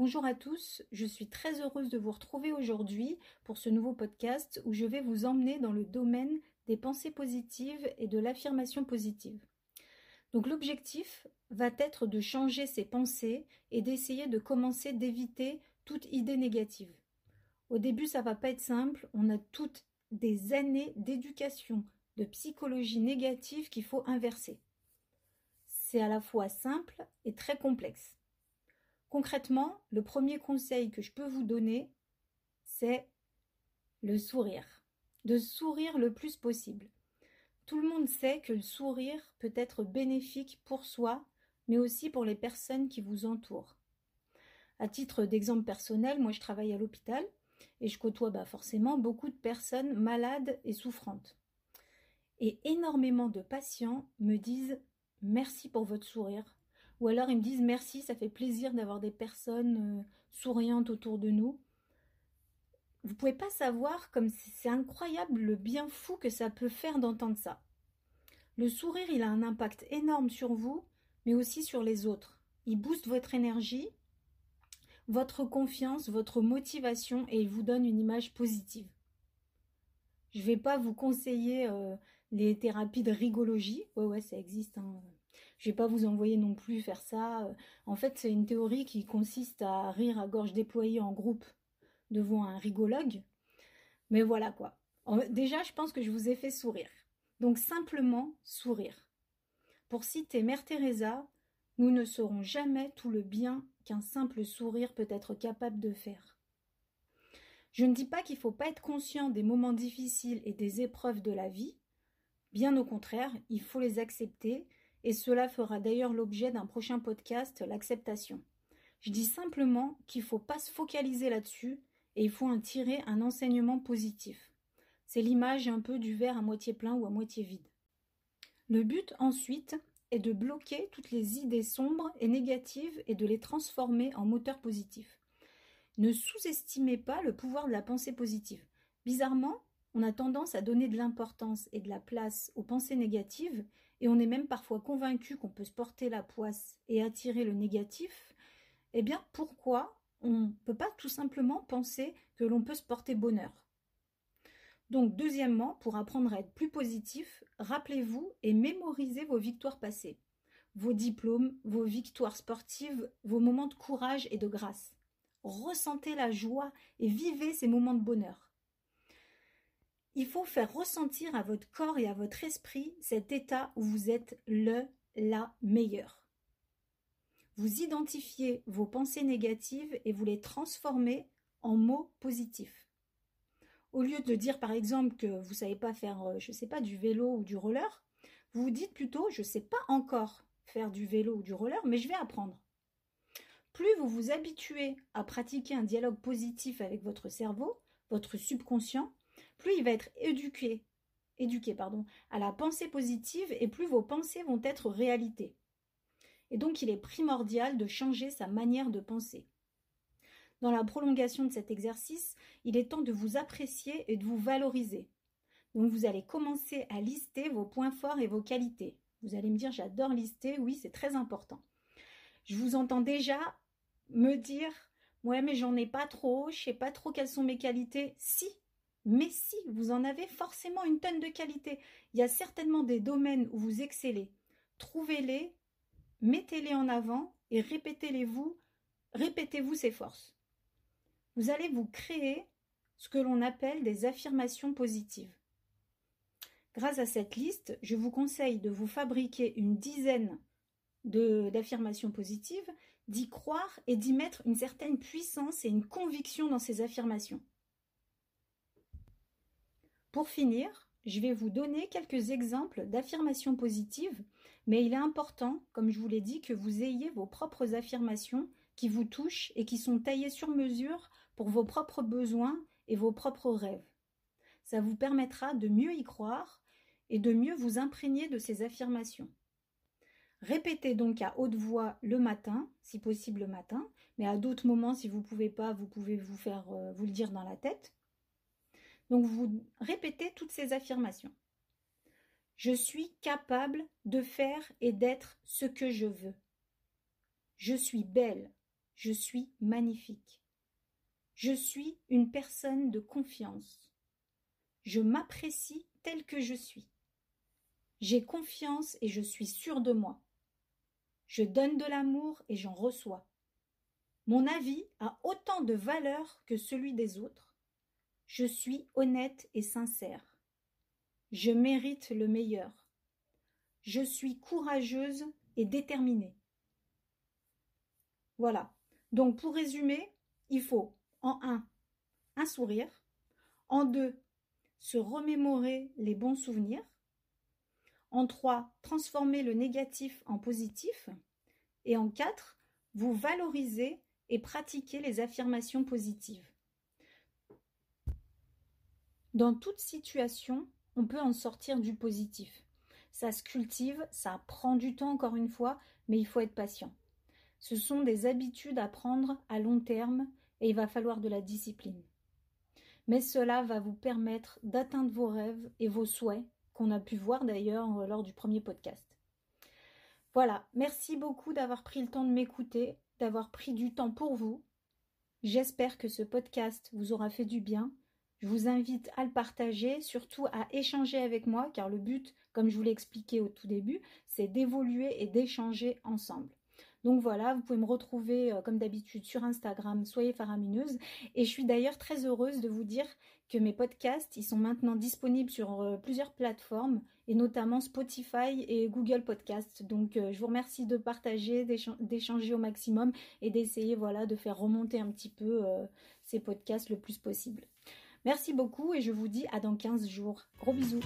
Bonjour à tous, je suis très heureuse de vous retrouver aujourd'hui pour ce nouveau podcast où je vais vous emmener dans le domaine des pensées positives et de l'affirmation positive. Donc l'objectif va être de changer ses pensées et d'essayer de commencer d'éviter toute idée négative. Au début, ça va pas être simple, on a toutes des années d'éducation, de psychologie négative qu'il faut inverser. C'est à la fois simple et très complexe. Concrètement, le premier conseil que je peux vous donner, c'est le sourire. De sourire le plus possible. Tout le monde sait que le sourire peut être bénéfique pour soi, mais aussi pour les personnes qui vous entourent. À titre d'exemple personnel, moi je travaille à l'hôpital et je côtoie bah, forcément beaucoup de personnes malades et souffrantes. Et énormément de patients me disent merci pour votre sourire, ou alors ils me disent merci, ça fait plaisir d'avoir des personnes euh, souriantes autour de nous. Vous pouvez pas savoir comme c'est incroyable le bien fou que ça peut faire d'entendre ça. Le sourire, il a un impact énorme sur vous, mais aussi sur les autres. Il booste votre énergie, votre confiance, votre motivation et il vous donne une image positive. Je vais pas vous conseiller euh, les thérapies de rigologie. Ouais, ouais, ça existe. Hein. Je vais pas vous envoyer non plus faire ça. En fait, c'est une théorie qui consiste à rire à gorge déployée en groupe devant un rigologue. Mais voilà quoi. Déjà, je pense que je vous ai fait sourire. Donc simplement sourire. Pour citer Mère Teresa, nous ne saurons jamais tout le bien qu'un simple sourire peut être capable de faire. Je ne dis pas qu'il ne faut pas être conscient des moments difficiles et des épreuves de la vie. Bien au contraire, il faut les accepter et cela fera d'ailleurs l'objet d'un prochain podcast, l'acceptation. Je dis simplement qu'il ne faut pas se focaliser là-dessus et il faut en tirer un enseignement positif. C'est l'image un peu du verre à moitié plein ou à moitié vide. Le but ensuite est de bloquer toutes les idées sombres et négatives et de les transformer en moteurs positifs. Ne sous-estimez pas le pouvoir de la pensée positive. Bizarrement, on a tendance à donner de l'importance et de la place aux pensées négatives, et on est même parfois convaincu qu'on peut se porter la poisse et attirer le négatif. Eh bien, pourquoi on ne peut pas tout simplement penser que l'on peut se porter bonheur? Donc, deuxièmement, pour apprendre à être plus positif, rappelez-vous et mémorisez vos victoires passées, vos diplômes, vos victoires sportives, vos moments de courage et de grâce. Ressentez la joie et vivez ces moments de bonheur. Il faut faire ressentir à votre corps et à votre esprit cet état où vous êtes le, la meilleure. Vous identifiez vos pensées négatives et vous les transformez en mots positifs. Au lieu de dire par exemple que vous ne savez pas faire, euh, je ne sais pas, du vélo ou du roller, vous vous dites plutôt je ne sais pas encore faire du vélo ou du roller, mais je vais apprendre. Plus vous vous habituez à pratiquer un dialogue positif avec votre cerveau, votre subconscient, plus il va être éduqué, éduqué pardon, à la pensée positive et plus vos pensées vont être réalité. Et donc il est primordial de changer sa manière de penser. Dans la prolongation de cet exercice, il est temps de vous apprécier et de vous valoriser. Donc vous allez commencer à lister vos points forts et vos qualités. Vous allez me dire j'adore lister, oui c'est très important. Je vous entends déjà me dire ouais mais j'en ai pas trop, je sais pas trop quelles sont mes qualités. Si, mais si, vous en avez forcément une tonne de qualité. Il y a certainement des domaines où vous excellez. Trouvez-les, mettez-les en avant et répétez-les-vous, répétez-vous ces forces. Vous allez vous créer ce que l'on appelle des affirmations positives. Grâce à cette liste, je vous conseille de vous fabriquer une dizaine d'affirmations positives, d'y croire et d'y mettre une certaine puissance et une conviction dans ces affirmations. Pour finir, je vais vous donner quelques exemples d'affirmations positives, mais il est important, comme je vous l'ai dit, que vous ayez vos propres affirmations qui vous touchent et qui sont taillées sur mesure pour vos propres besoins et vos propres rêves. Ça vous permettra de mieux y croire et de mieux vous imprégner de ces affirmations. Répétez donc à haute voix le matin, si possible le matin, mais à d'autres moments, si vous ne pouvez pas, vous pouvez vous faire euh, vous le dire dans la tête. Donc vous répétez toutes ces affirmations. Je suis capable de faire et d'être ce que je veux. Je suis belle. je suis magnifique. Je suis une personne de confiance. Je m'apprécie tel que je suis. J'ai confiance et je suis sûre de moi. Je donne de l'amour et j'en reçois. Mon avis a autant de valeur que celui des autres. Je suis honnête et sincère. Je mérite le meilleur. Je suis courageuse et déterminée. Voilà. Donc pour résumer, il faut en un, un sourire, en deux, se remémorer les bons souvenirs, en trois, transformer le négatif en positif, et en quatre, vous valoriser et pratiquer les affirmations positives. Dans toute situation, on peut en sortir du positif. Ça se cultive, ça prend du temps encore une fois, mais il faut être patient. Ce sont des habitudes à prendre à long terme et il va falloir de la discipline. Mais cela va vous permettre d'atteindre vos rêves et vos souhaits qu'on a pu voir d'ailleurs euh, lors du premier podcast. Voilà, merci beaucoup d'avoir pris le temps de m'écouter, d'avoir pris du temps pour vous. J'espère que ce podcast vous aura fait du bien. Je vous invite à le partager, surtout à échanger avec moi, car le but, comme je vous l'ai expliqué au tout début, c'est d'évoluer et d'échanger ensemble. Donc voilà, vous pouvez me retrouver euh, comme d'habitude sur Instagram, soyez faramineuse. Et je suis d'ailleurs très heureuse de vous dire que mes podcasts, ils sont maintenant disponibles sur euh, plusieurs plateformes et notamment Spotify et Google Podcasts. Donc euh, je vous remercie de partager, d'échanger au maximum et d'essayer voilà de faire remonter un petit peu ces podcasts le plus possible. Merci beaucoup et je vous dis à dans 15 jours. Gros bisous.